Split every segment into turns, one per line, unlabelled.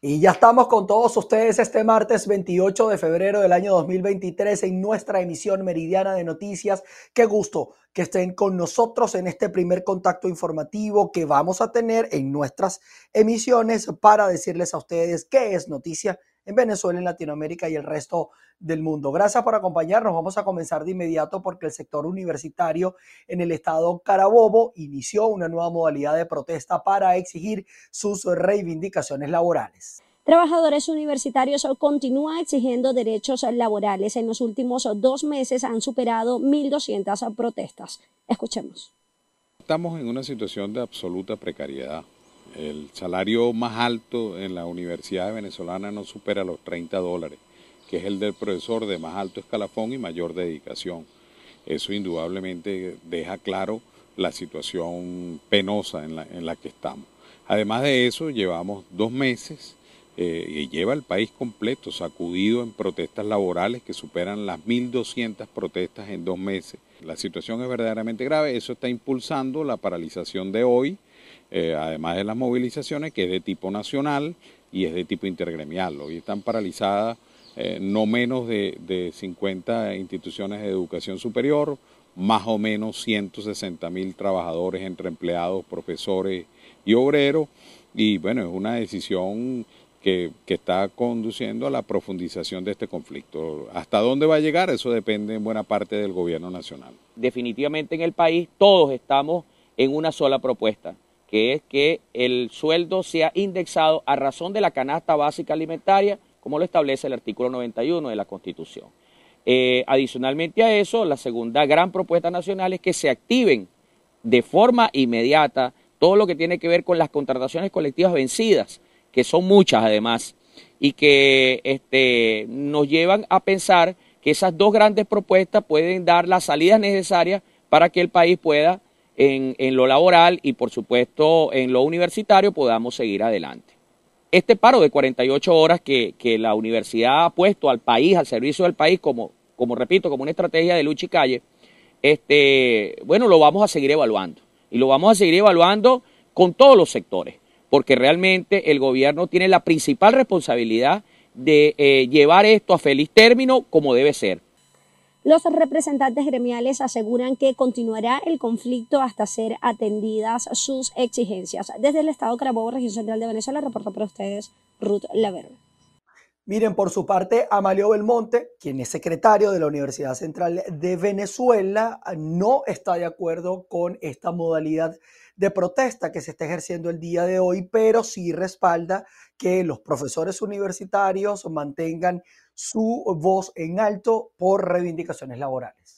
Y ya estamos con todos ustedes este martes 28 de febrero del año 2023 en nuestra emisión meridiana de noticias. Qué gusto que estén con nosotros en este primer contacto informativo que vamos a tener en nuestras emisiones para decirles a ustedes qué es noticia en Venezuela, en Latinoamérica y el resto del mundo. Gracias por acompañarnos. Vamos a comenzar de inmediato porque el sector universitario en el estado Carabobo inició una nueva modalidad de protesta para exigir sus reivindicaciones laborales.
Trabajadores universitarios continúan exigiendo derechos laborales. En los últimos dos meses han superado 1.200 protestas. Escuchemos.
Estamos en una situación de absoluta precariedad. El salario más alto en la universidad venezolana no supera los 30 dólares, que es el del profesor de más alto escalafón y mayor dedicación. Eso indudablemente deja claro la situación penosa en la, en la que estamos. Además de eso, llevamos dos meses eh, y lleva el país completo sacudido en protestas laborales que superan las 1.200 protestas en dos meses. La situación es verdaderamente grave, eso está impulsando la paralización de hoy eh, además de las movilizaciones, que es de tipo nacional y es de tipo intergremial. Hoy están paralizadas eh, no menos de, de, 50 instituciones de educación superior, más o menos 160 mil trabajadores entre empleados, profesores y obreros. Y bueno, es una decisión que, que, está conduciendo a la profundización de este conflicto. ¿Hasta dónde va a llegar? Eso depende en buena parte del gobierno nacional.
Definitivamente en el país todos estamos en una sola propuesta que es que el sueldo sea indexado a razón de la canasta básica alimentaria, como lo establece el artículo 91 de la Constitución. Eh, adicionalmente a eso, la segunda gran propuesta nacional es que se activen de forma inmediata todo lo que tiene que ver con las contrataciones colectivas vencidas, que son muchas además, y que este, nos llevan a pensar que esas dos grandes propuestas pueden dar las salidas necesarias para que el país pueda en, lo laboral y por supuesto en lo universitario podamos seguir adelante. Este paro de 48 horas que, la universidad ha puesto al país, al servicio del país, como, como repito, como una estrategia de lucha y calle, este, bueno, lo vamos a seguir evaluando. Y lo vamos a seguir evaluando con todos los sectores, porque realmente el gobierno tiene la principal responsabilidad de eh, llevar esto a feliz término como debe ser.
Los representantes gremiales aseguran que continuará el conflicto hasta ser atendidas sus exigencias. Desde el Estado Carabobo, región central de Venezuela, reporta para ustedes Ruth Laverne.
Miren, por su parte, Amalio Belmonte, quien es secretario de la Universidad Central de Venezuela, no está de acuerdo con esta modalidad de protesta que se está ejerciendo el día de hoy, pero sí respalda que los profesores universitarios mantengan su voz en alto por reivindicaciones laborales.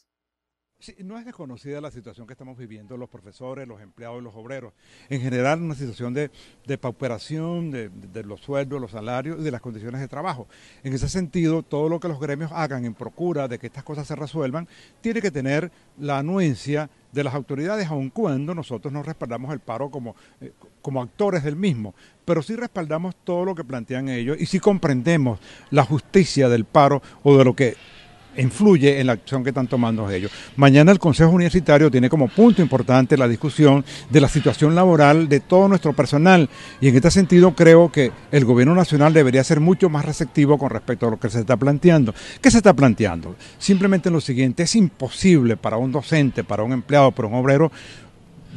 Sí, no es desconocida la situación que estamos viviendo los profesores, los empleados y los obreros. En general, una situación de, pauperación de, de, los sueldos, los salarios y de las condiciones de trabajo. En ese sentido, todo lo que los gremios hagan en procura de que estas cosas se resuelvan, tiene que tener la anuencia de las autoridades, aun cuando nosotros no respaldamos el paro como, eh, como actores del mismo, pero sí respaldamos todo lo que plantean ellos y sí comprendemos la justicia del paro o de lo que influye en la acción que están tomando ellos. Mañana el Consejo Universitario tiene como punto importante la discusión de la situación laboral de todo nuestro personal y en este sentido creo que el gobierno nacional debería ser mucho más receptivo con respecto a lo que se está planteando. ¿Qué se está planteando? Simplemente lo siguiente, es imposible para un docente, para un empleado, para un obrero,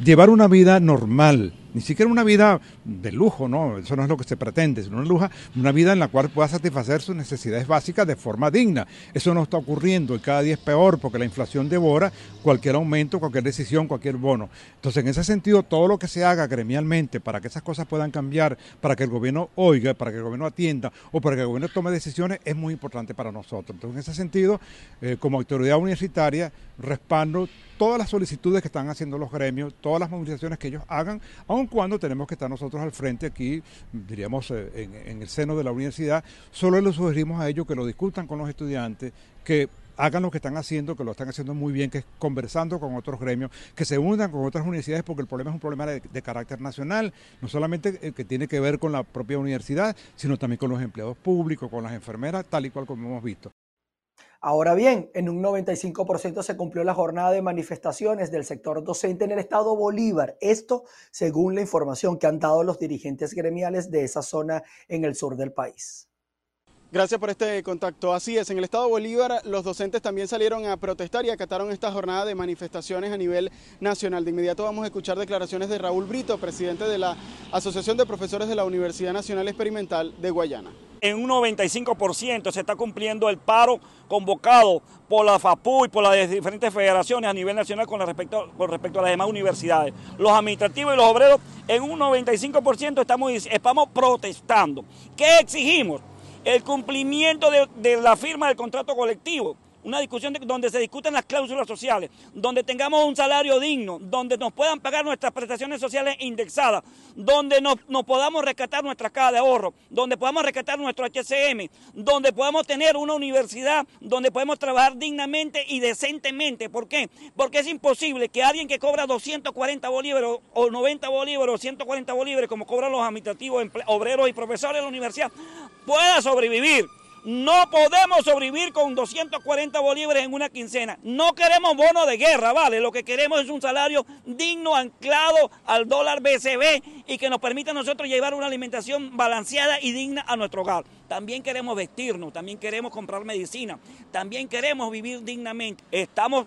llevar una vida normal, ni siquiera una vida de lujo, ¿no? Eso no es lo que se pretende, sino una, luja, una vida en la cual pueda satisfacer sus necesidades básicas de forma digna. Eso no está ocurriendo y cada día es peor porque la inflación devora cualquier aumento, cualquier decisión, cualquier bono. Entonces, en ese sentido, todo lo que se haga gremialmente para que esas cosas puedan cambiar, para que el gobierno oiga, para que el gobierno atienda o para que el gobierno tome decisiones es muy importante para nosotros. Entonces, en ese sentido, eh, como autoridad universitaria, respaldo todas las solicitudes que están haciendo los gremios, todas las movilizaciones que ellos hagan, cuando tenemos que estar nosotros al frente aquí, diríamos, eh, en, el seno de la universidad, solo les sugerimos a ellos que lo discutan con los estudiantes, que hagan lo que están haciendo, que lo están haciendo muy bien, que es conversando con otros gremios, que se unan con otras universidades, porque el problema es un problema de, de carácter nacional, no solamente el que tiene que ver con la propia universidad, sino también con los empleados públicos, con las enfermeras, tal y cual como hemos visto.
Ahora bien, en un 95% se cumplió la jornada de manifestaciones del sector docente en el estado Bolívar. Esto según la información que han dado los dirigentes gremiales de esa zona en el sur del país.
Gracias por este contacto. Así es, en el estado Bolívar los docentes también salieron a protestar y acataron esta jornada de manifestaciones a nivel nacional. De inmediato vamos a escuchar declaraciones de Raúl Brito, presidente de la Asociación de Profesores de la Universidad Nacional Experimental de Guayana
en un 95% se está cumpliendo el paro convocado por la FAPU y por las diferentes federaciones a nivel nacional con respecto, a las demás universidades. Los administrativos y los obreros en un 95% estamos, estamos protestando. ¿Qué exigimos? El cumplimiento de, la firma del contrato colectivo una discusión donde se discuten las cláusulas sociales, donde tengamos un salario digno, donde nos puedan pagar nuestras prestaciones sociales indexadas, donde nos, podamos rescatar nuestra caja de ahorro, donde podamos rescatar nuestro HCM, donde podamos tener una universidad donde podemos trabajar dignamente y decentemente. ¿Por qué? Porque es imposible que alguien que cobra 240 bolívares o 90 bolívares o 140 bolívares, como cobran los administrativos, obreros y profesores de la universidad, pueda sobrevivir. No podemos sobrevivir con 240 bolívares en una quincena. No queremos bono de guerra, ¿vale? Lo que queremos es un salario digno, anclado al dólar BCB y que nos permita a nosotros llevar una alimentación balanceada y digna a nuestro hogar. También queremos vestirnos, también queremos comprar medicina, también queremos vivir dignamente. Estamos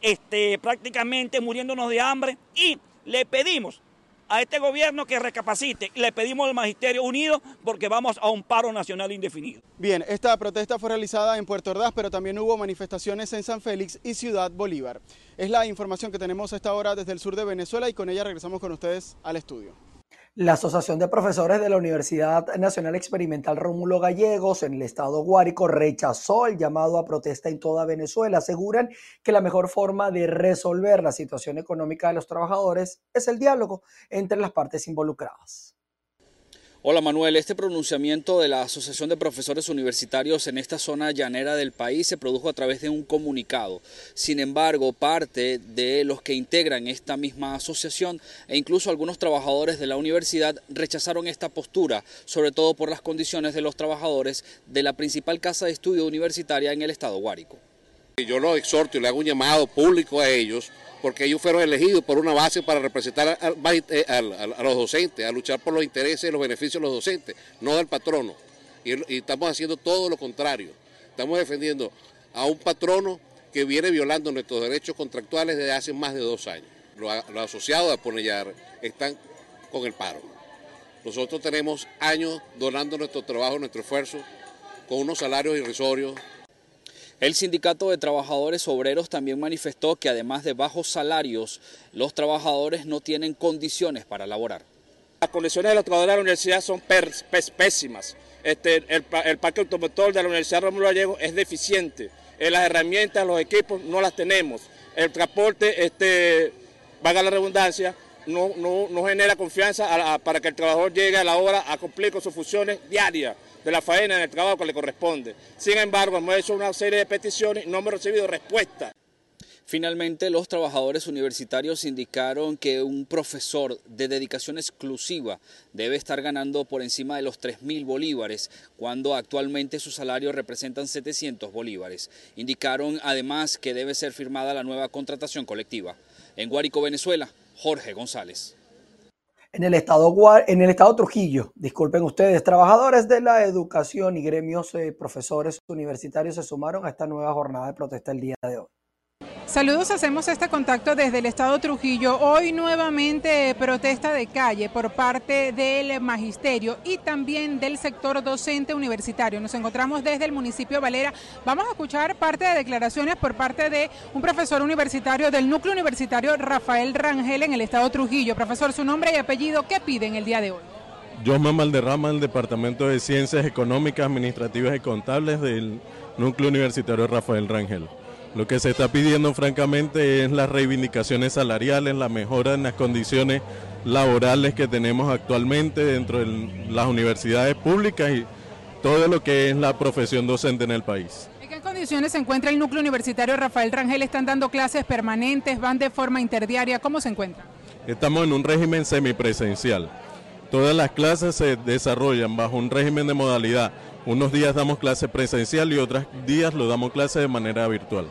este, prácticamente muriéndonos de hambre y le pedimos a este gobierno que recapacite. Le pedimos al Magisterio Unido porque vamos a un paro nacional indefinido.
Bien, esta protesta fue realizada en Puerto Ordaz, pero también hubo manifestaciones en San Félix y Ciudad Bolívar. Es la información que tenemos a esta hora desde el sur de Venezuela y con ella regresamos con ustedes al estudio.
La Asociación de Profesores de la Universidad Nacional Experimental Rómulo Gallegos en el estado Guárico rechazó el llamado a protesta en toda Venezuela. Aseguran que la mejor forma de resolver la situación económica de los trabajadores es el diálogo entre las partes involucradas.
Hola Manuel, este pronunciamiento de la Asociación de Profesores Universitarios en esta zona llanera del país se produjo a través de un comunicado. Sin embargo, parte de los que integran esta misma asociación e incluso algunos trabajadores de la universidad rechazaron esta postura, sobre todo por las condiciones de los trabajadores de la principal casa de estudio universitaria en el estado Guárico.
Yo los exhorto y le hago un llamado público a ellos porque ellos fueron elegidos por una base para representar a, los docentes, a luchar por los intereses y los beneficios de los docentes, no del patrono. Y, estamos haciendo todo lo contrario. Estamos defendiendo a un patrono que viene violando nuestros derechos contractuales desde hace más de dos años. Los, asociados a Ponellar están con el paro. Nosotros tenemos años donando nuestro trabajo, nuestro esfuerzo, con unos salarios irrisorios,
el sindicato de trabajadores obreros también manifestó que además de bajos salarios, los trabajadores no tienen condiciones para laborar.
Las condiciones de los trabajadores de la universidad son pésimas. Este, el, parque automotor de la Universidad Rómulo Gallego es deficiente. Eh, las herramientas, los equipos no las tenemos. El transporte, este, valga la redundancia, no, no, genera confianza para que el trabajador llegue a la hora a cumplir con sus funciones diarias de la faena en el trabajo que le corresponde. Sin embargo, hemos hecho una serie de peticiones y no hemos recibido respuesta.
Finalmente, los trabajadores universitarios indicaron que un profesor de dedicación exclusiva debe estar ganando por encima de los 3.000 bolívares, cuando actualmente su salario representan 700 bolívares. Indicaron además que debe ser firmada la nueva contratación colectiva. En Guárico, Venezuela, Jorge González.
En el, estado, en el estado Trujillo, disculpen ustedes, trabajadores de la educación y gremios eh, profesores universitarios se sumaron a esta nueva jornada de protesta el día de hoy.
Saludos, hacemos este contacto desde el estado Trujillo. Hoy nuevamente protesta de calle por parte del magisterio y también del sector docente universitario. Nos encontramos desde el municipio Valera. Vamos a escuchar parte de declaraciones por parte de un profesor universitario del núcleo universitario Rafael Rangel en el estado Trujillo. Profesor, su nombre y apellido, ¿qué piden el día de hoy?
Josma Malderrama, del Departamento de Ciencias Económicas, Administrativas y Contables del núcleo universitario Rafael Rangel. Lo que se está pidiendo francamente es las reivindicaciones salariales, la mejora en las condiciones laborales que tenemos actualmente dentro de las universidades públicas y todo lo que es la profesión docente en el país.
¿En qué condiciones se encuentra el núcleo universitario Rafael Rangel? ¿Están dando clases permanentes? ¿Van de forma interdiaria? ¿Cómo se encuentra?
Estamos en un régimen semipresencial Todas las clases se desarrollan bajo un régimen de modalidad. Unos días damos clase presencial y otros días lo damos clase de manera virtual.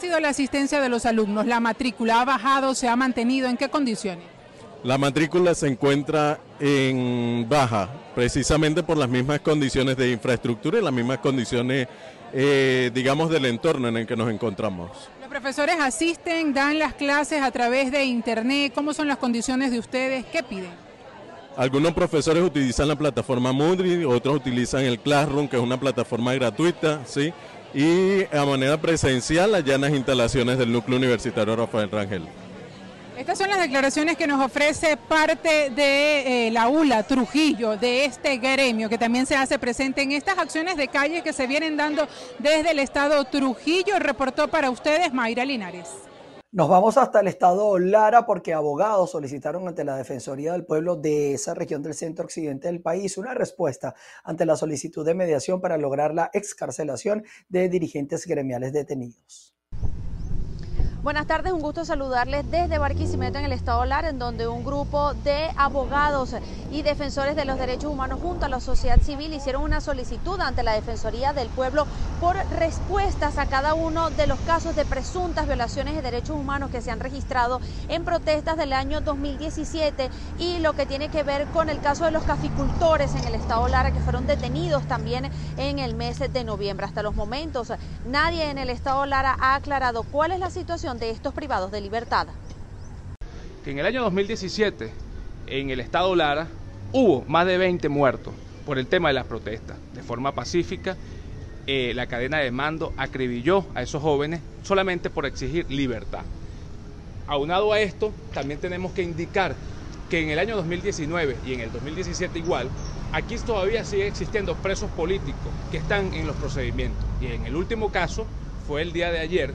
¿Cómo ha sido la asistencia de los alumnos? ¿La matrícula ha bajado, se ha mantenido? ¿En qué condiciones?
La matrícula se encuentra en baja, precisamente por las mismas condiciones de infraestructura y las mismas condiciones, eh, digamos, del entorno en el que nos encontramos.
¿Los profesores asisten, dan las clases a través de internet? ¿Cómo son las condiciones de ustedes? ¿Qué piden?
Algunos profesores utilizan la plataforma Moodle, otros utilizan el Classroom, que es una plataforma gratuita, ¿sí? Y a manera presencial allá en las instalaciones del núcleo universitario Rafael Rangel.
Estas son las declaraciones que nos ofrece parte de eh, la ULA Trujillo, de este gremio que también se hace presente en estas acciones de calle que se vienen dando desde el estado Trujillo. Reportó para ustedes Mayra Linares.
Nos vamos hasta el estado Lara porque abogados solicitaron ante la Defensoría del Pueblo de esa región del centro occidente del país una respuesta ante la solicitud de mediación para lograr la excarcelación de dirigentes gremiales detenidos.
Buenas tardes, un gusto saludarles desde Barquisimeto en el estado Lara, en donde un grupo de abogados y defensores de los derechos humanos junto a la sociedad civil hicieron una solicitud ante la Defensoría del Pueblo por respuestas a cada uno de los casos de presuntas violaciones de derechos humanos que se han registrado en protestas del año 2017 y lo que tiene que ver con el caso de los caficultores en el estado Lara que fueron detenidos también en el mes de noviembre. Hasta los momentos nadie en el estado Lara ha aclarado cuál es la situación de estos privados de libertad.
En el año 2017, en el estado Lara, hubo más de 20 muertos por el tema de las protestas. De forma pacífica, eh, la cadena de mando acribilló a esos jóvenes solamente por exigir libertad. Aunado a esto, también tenemos que indicar que en el año 2019 y en el 2017 igual, aquí todavía sigue existiendo presos políticos que están en los procedimientos. Y en el último caso fue el día de ayer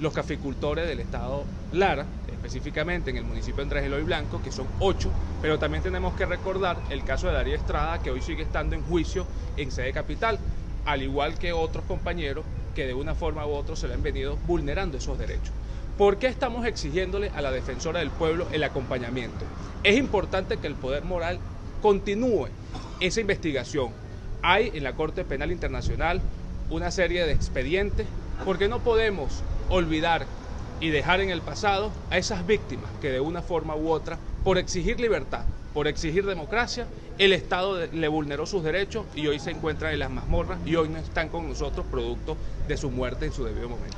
los caficultores del estado Lara, específicamente en el municipio de Andrés Eloy Blanco, que son ocho, pero también tenemos que recordar el caso de Darío Estrada, que hoy sigue estando en juicio en sede capital, al igual que otros compañeros que de una forma u otra se le han venido vulnerando esos derechos. ¿Por qué estamos exigiéndole a la defensora del pueblo el acompañamiento? Es importante que el poder moral continúe esa investigación. Hay en la Corte Penal Internacional una serie de expedientes porque no podemos olvidar y dejar en el pasado a esas víctimas que de una forma u otra, por exigir libertad, por exigir democracia, el Estado le vulneró sus derechos y hoy se encuentran en las mazmorras y hoy no están con nosotros producto de su muerte en su debido momento.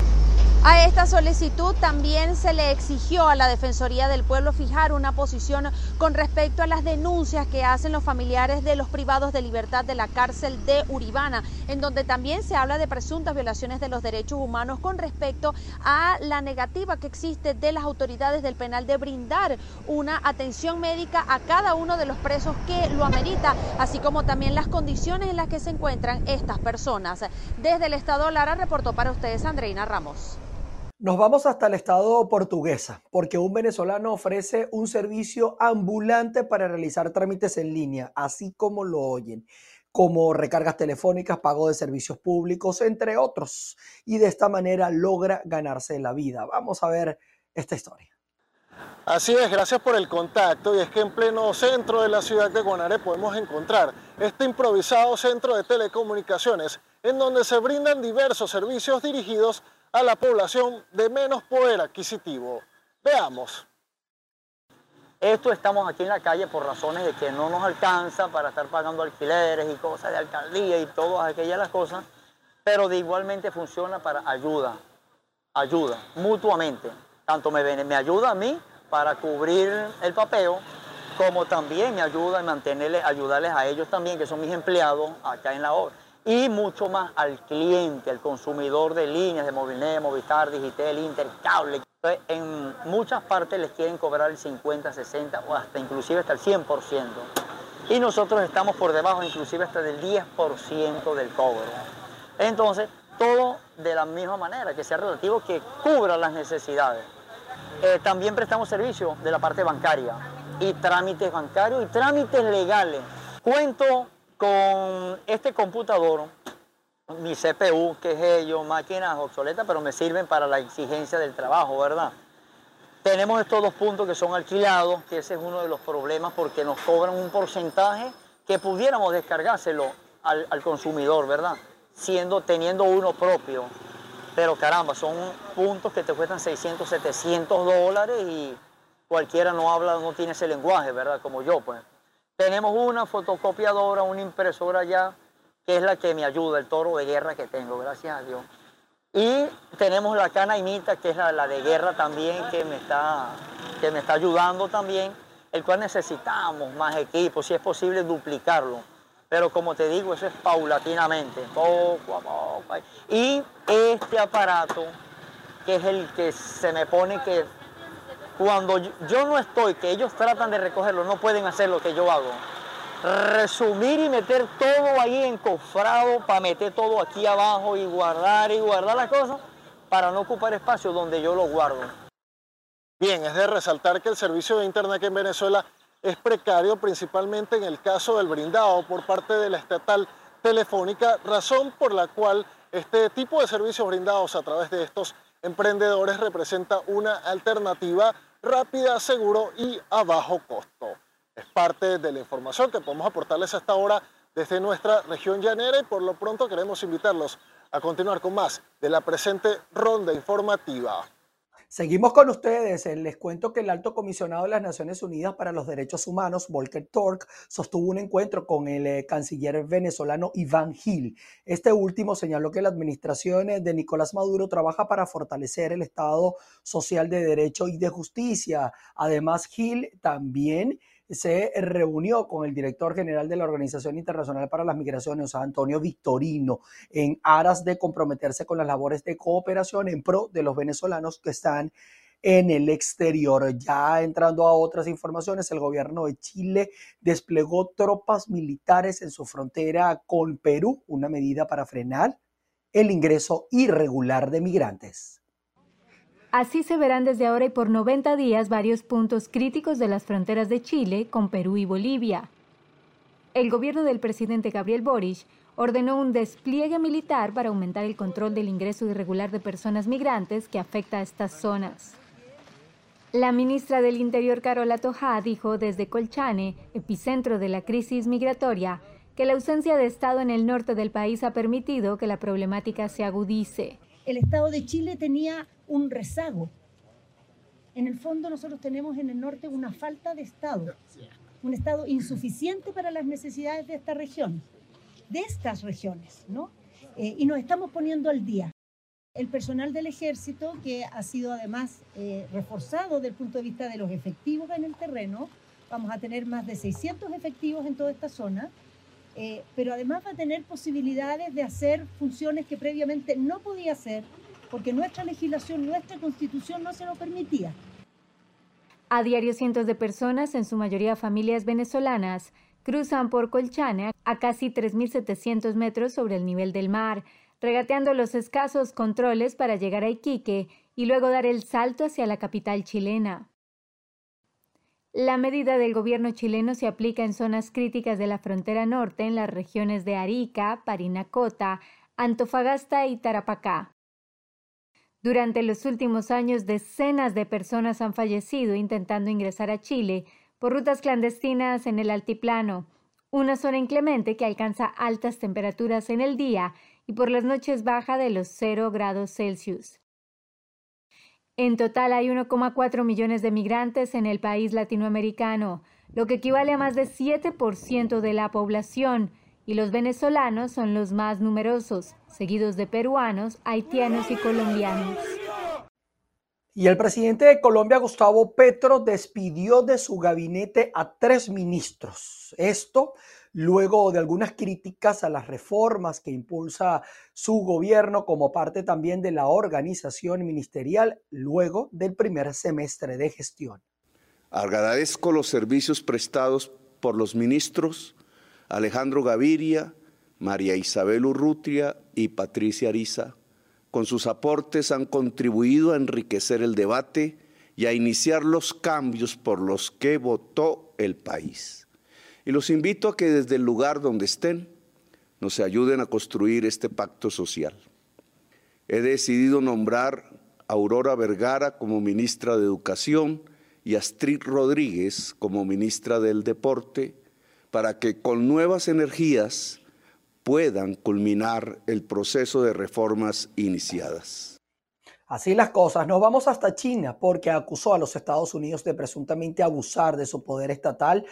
A esta solicitud también se le exigió a la Defensoría del Pueblo fijar una posición con respecto a las denuncias que hacen los familiares de los privados de libertad de la cárcel de Uribana, en donde también se habla de presuntas violaciones de los derechos humanos con respecto a la negativa que existe de las autoridades del penal de brindar una atención médica a cada uno de los presos que lo amerita, así como también las condiciones en las que se encuentran estas personas. Desde el Estado Lara reportó para ustedes Andreina Ramos.
Nos vamos hasta el estado portuguesa, porque un venezolano ofrece un servicio ambulante para realizar trámites en línea, así como lo oyen, como recargas telefónicas, pago de servicios públicos, entre otros. Y de esta manera logra ganarse la vida. Vamos a ver esta historia.
Así es, gracias por el contacto. Y es que en pleno centro de la ciudad de Guanare podemos encontrar este improvisado centro de telecomunicaciones en donde se brindan diversos servicios dirigidos a la población de menos poder adquisitivo. Veamos.
Esto estamos aquí en la calle por razones de que no nos alcanza para estar pagando alquileres y cosas de alcaldía y todas aquellas las cosas, pero de igualmente funciona para ayuda, ayuda, mutuamente. Tanto me, me ayuda a mí para cubrir el papeo, como también me ayuda a mantenerles, ayudarles a ellos también, que son mis empleados acá en la obra y mucho más al cliente, al consumidor de líneas de Movilnet, Movistar, Digitel, Intercable. En muchas partes les quieren cobrar el 50, 60 o hasta inclusive hasta el 100%. Y nosotros estamos por debajo inclusive hasta del 10% del cobro. Entonces, todo de la misma manera, que sea relativo, que cubra las necesidades. Eh, también prestamos servicio de la parte bancaria y trámites bancarios y trámites legales. Cuento con este computador, mi CPU, que es ello, máquinas obsoletas, pero me sirven para la exigencia del trabajo, ¿verdad? Tenemos estos dos puntos que son alquilados, que ese es uno de los problemas porque nos cobran un porcentaje que pudiéramos descargárselo al, al consumidor, ¿verdad? Teniendo uno propio. Pero caramba, son puntos que te cuestan 600, 700 dólares y cualquiera no habla, no tiene ese lenguaje, ¿verdad? Como yo, pues. Tenemos una fotocopiadora, una impresora ya, que es la que me ayuda, el toro de guerra que tengo, gracias a Dios. Y tenemos la canaimita, que es la, de guerra también, que me, está, que me está ayudando también, el cual necesitamos más equipos, si es posible duplicarlo. Pero como te digo, eso es paulatinamente, poco a poco. Y este aparato, que es el que se me pone que cuando yo no estoy, que ellos tratan de recogerlo, no pueden hacer lo que yo hago. Resumir y meter todo ahí encofrado para meter todo aquí abajo y guardar y guardar las cosas para no ocupar espacio donde yo lo guardo.
Bien, es de resaltar que el servicio de Internet en Venezuela es precario, principalmente en el caso del brindado por parte de la estatal telefónica, razón por la cual este tipo de servicios brindados a través de estos emprendedores representa una alternativa rápida, seguro y a bajo costo. Es parte de la información que podemos aportarles hasta ahora desde nuestra región llanera y por lo pronto queremos invitarlos a continuar con más de la presente ronda informativa.
Seguimos con ustedes. Les cuento que el alto comisionado de las Naciones Unidas para los Derechos Humanos, Volker Turk, sostuvo un encuentro con el eh, canciller venezolano Iván Gil. Este último señaló que la administración de Nicolás Maduro trabaja para fortalecer el Estado social de derecho y de justicia. Además, Gil también se reunió con el director general de la Organización Internacional para las Migraciones, Antonio Victorino, en aras de comprometerse con las labores de cooperación en pro de los venezolanos que están en el exterior. Ya entrando a otras informaciones, el gobierno de Chile desplegó tropas militares en su frontera con Perú, una medida para frenar el ingreso irregular de migrantes.
Así se verán desde ahora y por 90 días varios puntos críticos de las fronteras de Chile con Perú y Bolivia. El gobierno del presidente Gabriel Boric ordenó un despliegue militar para aumentar el control del ingreso irregular de personas migrantes que afecta a estas zonas. La ministra del Interior Carola Toja dijo desde Colchane, epicentro de la crisis migratoria, que la ausencia de Estado en el norte del país ha permitido que la problemática se agudice.
El Estado de Chile tenía un rezago. En el fondo nosotros tenemos en el norte una falta de Estado, un Estado insuficiente para las necesidades de esta región, de estas regiones, ¿no? Eh, y nos estamos poniendo al día. El personal del ejército, que ha sido además eh, reforzado desde el punto de vista de los efectivos en el terreno, vamos a tener más de 600 efectivos en toda esta zona, eh, pero además va a tener posibilidades de hacer funciones que previamente no podía hacer porque nuestra legislación, nuestra constitución no se lo permitía.
A diario cientos de personas, en su mayoría familias venezolanas, cruzan por Colchane a casi 3.700 metros sobre el nivel del mar, regateando los escasos controles para llegar a Iquique y luego dar el salto hacia la capital chilena. La medida del gobierno chileno se aplica en zonas críticas de la frontera norte en las regiones de Arica, Parinacota, Antofagasta y Tarapacá. Durante los últimos años, decenas de personas han fallecido intentando ingresar a Chile por rutas clandestinas en el altiplano, una zona inclemente que alcanza altas temperaturas en el día y por las noches baja de los 0 grados Celsius. En total hay 1,4 millones de migrantes en el país latinoamericano, lo que equivale a más de 7% de la población, y los venezolanos son los más numerosos, seguidos de peruanos, haitianos y colombianos.
Y el presidente de Colombia, Gustavo Petro, despidió de su gabinete a tres ministros. Esto luego de algunas críticas a las reformas que impulsa su gobierno como parte también de la organización ministerial luego del primer semestre de gestión.
Agradezco los servicios prestados por los ministros Alejandro Gaviria, María Isabel Urrutia y Patricia Ariza. Con sus aportes han contribuido a enriquecer el debate y a iniciar los cambios por los que votó el país. Y los invito a que desde el lugar donde estén nos ayuden a construir este pacto social. He decidido nombrar Aurora Vergara como ministra de Educación y Astrid Rodríguez como ministra del Deporte, para que con nuevas energías puedan culminar el proceso de reformas iniciadas.
Así las cosas, nos vamos hasta China porque acusó a los Estados Unidos de presuntamente abusar de su poder estatal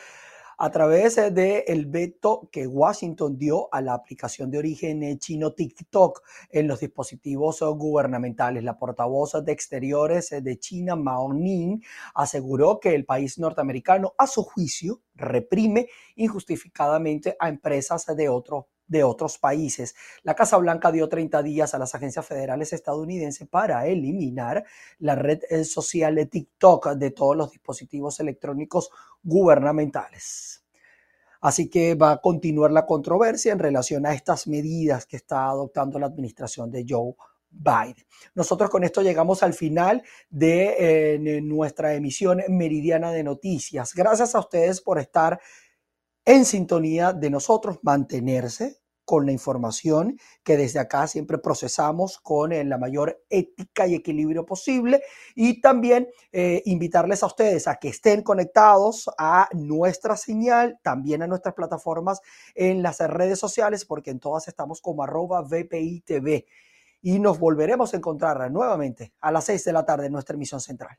a través del veto que Washington dio a la aplicación de origen chino TikTok en los dispositivos gubernamentales. La portavoz de Exteriores de China, Mao Ning, aseguró que el país norteamericano, a su juicio, reprime injustificadamente a empresas de otro de otros países. La Casa Blanca dio 30 días a las agencias federales estadounidenses para eliminar la red eh, social de TikTok de todos los dispositivos electrónicos gubernamentales. Así que va a continuar la controversia en relación a estas medidas que está adoptando la administración de Joe Biden. Nosotros con esto llegamos al final de eh, nuestra emisión meridiana de noticias. Gracias a ustedes por estar en sintonía de nosotros, mantenerse con la información que desde acá siempre procesamos con eh, la mayor ética y equilibrio posible y también eh, invitarles a ustedes a que estén conectados a nuestra señal, también a nuestras plataformas en las redes sociales porque en todas estamos como arroba VPI TV y nos volveremos a encontrar nuevamente a las 6 de la tarde en nuestra emisión central.